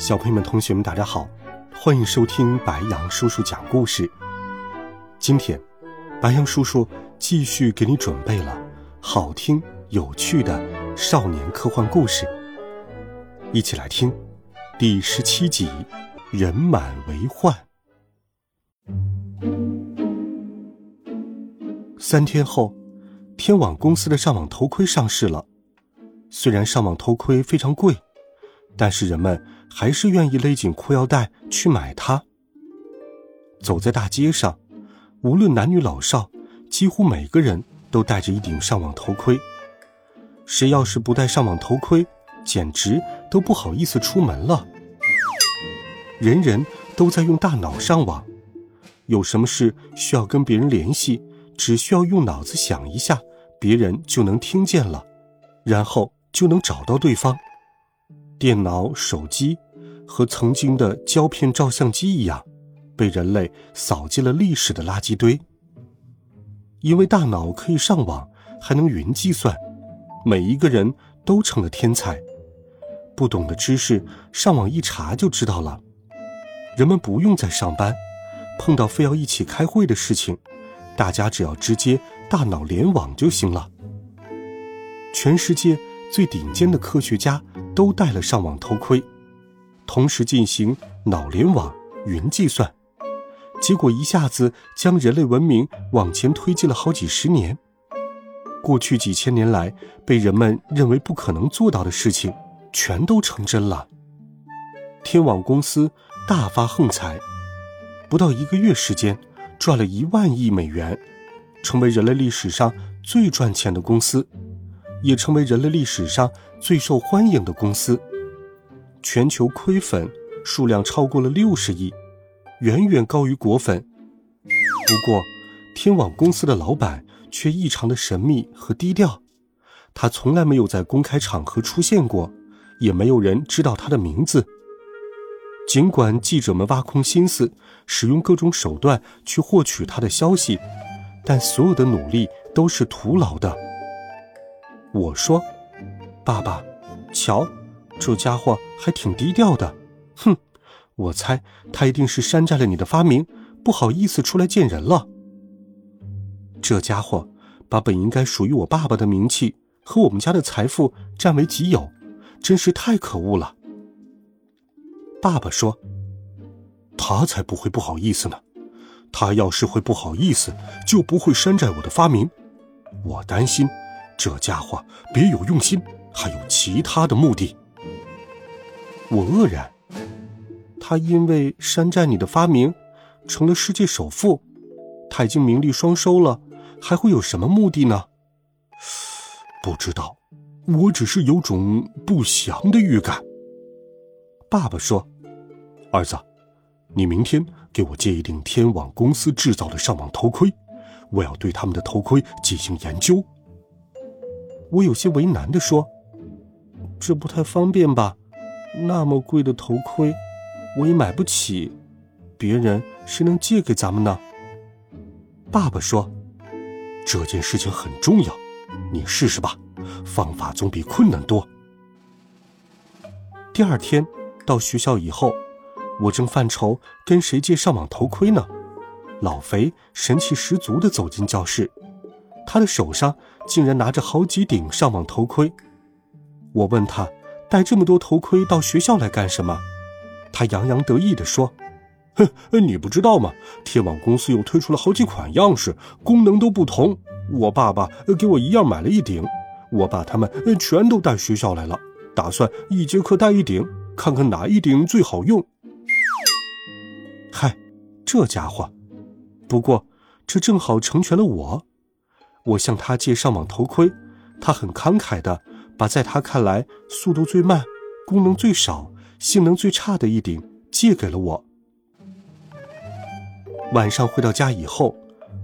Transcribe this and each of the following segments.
小朋友们、同学们，大家好，欢迎收听白羊叔叔讲故事。今天，白羊叔叔继续给你准备了好听、有趣的少年科幻故事，一起来听第十七集《人满为患》。三天后，天网公司的上网头盔上市了。虽然上网头盔非常贵。但是人们还是愿意勒紧裤腰带去买它。走在大街上，无论男女老少，几乎每个人都戴着一顶上网头盔。谁要是不戴上网头盔，简直都不好意思出门了。人人都在用大脑上网，有什么事需要跟别人联系，只需要用脑子想一下，别人就能听见了，然后就能找到对方。电脑、手机和曾经的胶片照相机一样，被人类扫进了历史的垃圾堆。因为大脑可以上网，还能云计算，每一个人都成了天才。不懂的知识，上网一查就知道了。人们不用再上班，碰到非要一起开会的事情，大家只要直接大脑联网就行了。全世界最顶尖的科学家。都戴了上网头盔，同时进行脑联网、云计算，结果一下子将人类文明往前推进了好几十年。过去几千年来被人们认为不可能做到的事情，全都成真了。天网公司大发横财，不到一个月时间，赚了一万亿美元，成为人类历史上最赚钱的公司。也成为人类历史上最受欢迎的公司，全球亏粉数量超过了六十亿，远远高于果粉。不过，天网公司的老板却异常的神秘和低调，他从来没有在公开场合出现过，也没有人知道他的名字。尽管记者们挖空心思，使用各种手段去获取他的消息，但所有的努力都是徒劳的。我说：“爸爸，瞧，这家伙还挺低调的。哼，我猜他一定是山寨了你的发明，不好意思出来见人了。这家伙把本应该属于我爸爸的名气和我们家的财富占为己有，真是太可恶了。”爸爸说：“他才不会不好意思呢。他要是会不好意思，就不会山寨我的发明。我担心。”这家伙别有用心，还有其他的目的。我愕然，他因为山寨你的发明，成了世界首富，他已经名利双收了，还会有什么目的呢？不知道，我只是有种不祥的预感。爸爸说：“儿子，你明天给我借一顶天网公司制造的上网头盔，我要对他们的头盔进行研究。”我有些为难的说：“这不太方便吧？那么贵的头盔，我也买不起。别人谁能借给咱们呢？”爸爸说：“这件事情很重要，你试试吧。方法总比困难多。”第二天到学校以后，我正犯愁跟谁借上网头盔呢。老肥神气十足的走进教室。他的手上竟然拿着好几顶上网头盔，我问他带这么多头盔到学校来干什么？他洋洋得意地说：“哼，你不知道吗？天网公司又推出了好几款样式，功能都不同。我爸爸给我一样买了一顶，我把它们全都带学校来了，打算一节课带一顶，看看哪一顶最好用。”嗨，这家伙！不过这正好成全了我。我向他借上网头盔，他很慷慨的把在他看来速度最慢、功能最少、性能最差的一顶借给了我。晚上回到家以后，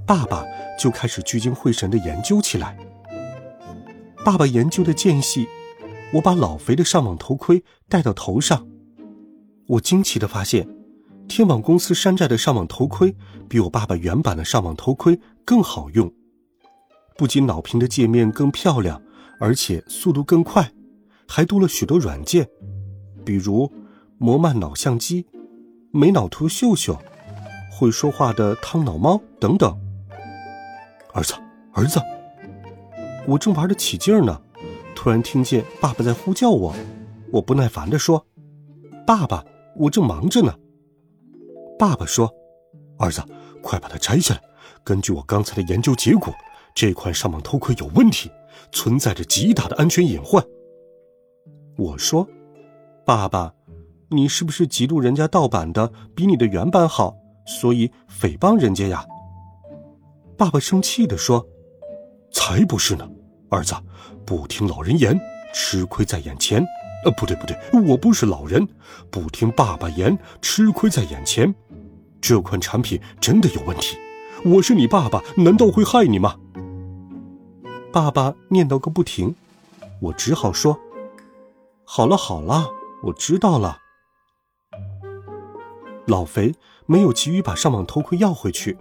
爸爸就开始聚精会神的研究起来。爸爸研究的间隙，我把老肥的上网头盔戴到头上，我惊奇的发现，天网公司山寨的上网头盔比我爸爸原版的上网头盔更好用。不仅脑屏的界面更漂亮，而且速度更快，还多了许多软件，比如魔曼脑相机、美脑图秀秀、会说话的汤脑猫等等。儿子，儿子，我正玩得起劲呢，突然听见爸爸在呼叫我，我不耐烦地说：“爸爸，我正忙着呢。”爸爸说：“儿子，快把它摘下来，根据我刚才的研究结果。”这款上网头盔有问题，存在着极大的安全隐患。我说：“爸爸，你是不是嫉妒人家盗版的比你的原版好，所以诽谤人家呀？”爸爸生气地说：“才不是呢，儿子，不听老人言，吃亏在眼前。呃，不对不对，我不是老人，不听爸爸言，吃亏在眼前。这款产品真的有问题，我是你爸爸，难道会害你吗？”爸爸念叨个不停，我只好说：“好了好了，我知道了。”老肥没有急于把上网头盔要回去，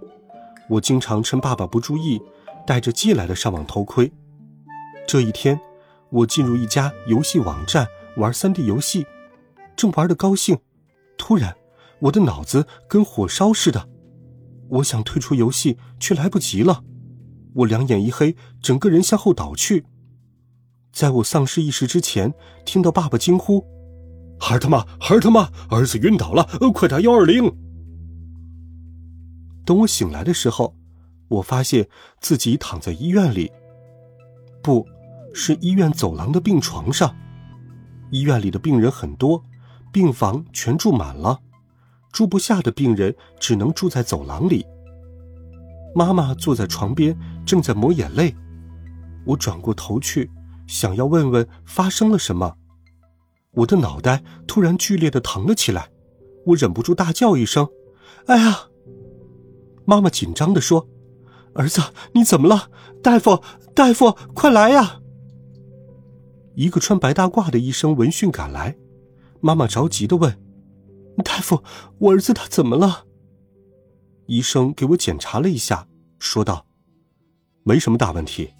我经常趁爸爸不注意，带着借来的上网头盔。这一天，我进入一家游戏网站玩 3D 游戏，正玩得高兴，突然我的脑子跟火烧似的，我想退出游戏，却来不及了。我两眼一黑，整个人向后倒去。在我丧失意识之前，听到爸爸惊呼：“孩他妈，孩他妈，儿子晕倒了，快打幺二零！”等我醒来的时候，我发现自己躺在医院里，不是医院走廊的病床上。医院里的病人很多，病房全住满了，住不下的病人只能住在走廊里。妈妈坐在床边，正在抹眼泪。我转过头去，想要问问发生了什么。我的脑袋突然剧烈的疼了起来，我忍不住大叫一声：“哎呀！”妈妈紧张的说：“儿子，你怎么了？大夫，大夫，快来呀！”一个穿白大褂的医生闻讯赶来，妈妈着急的问：“大夫，我儿子他怎么了？”医生给我检查了一下，说道：“没什么大问题，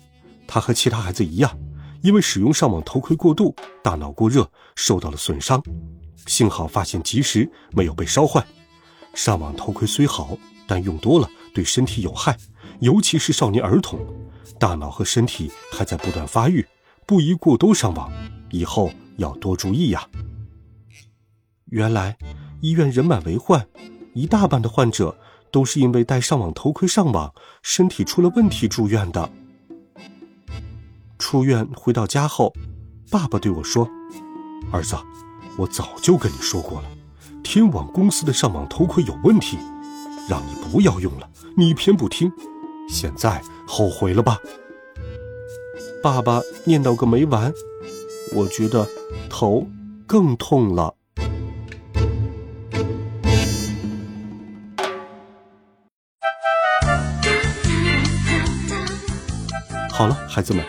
他和其他孩子一样，因为使用上网头盔过度，大脑过热，受到了损伤。幸好发现及时，没有被烧坏。上网头盔虽好，但用多了对身体有害，尤其是少年儿童，大脑和身体还在不断发育，不宜过多上网，以后要多注意呀。”原来，医院人满为患，一大半的患者。都是因为戴上网头盔上网，身体出了问题住院的。出院回到家后，爸爸对我说：“儿子，我早就跟你说过了，天网公司的上网头盔有问题，让你不要用了，你偏不听，现在后悔了吧？”爸爸念叨个没完，我觉得头更痛了。好了，孩子们，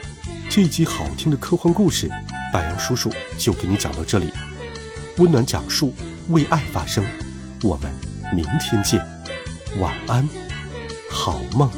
这一集好听的科幻故事，白杨叔叔就给你讲到这里。温暖讲述，为爱发声。我们明天见，晚安，好梦。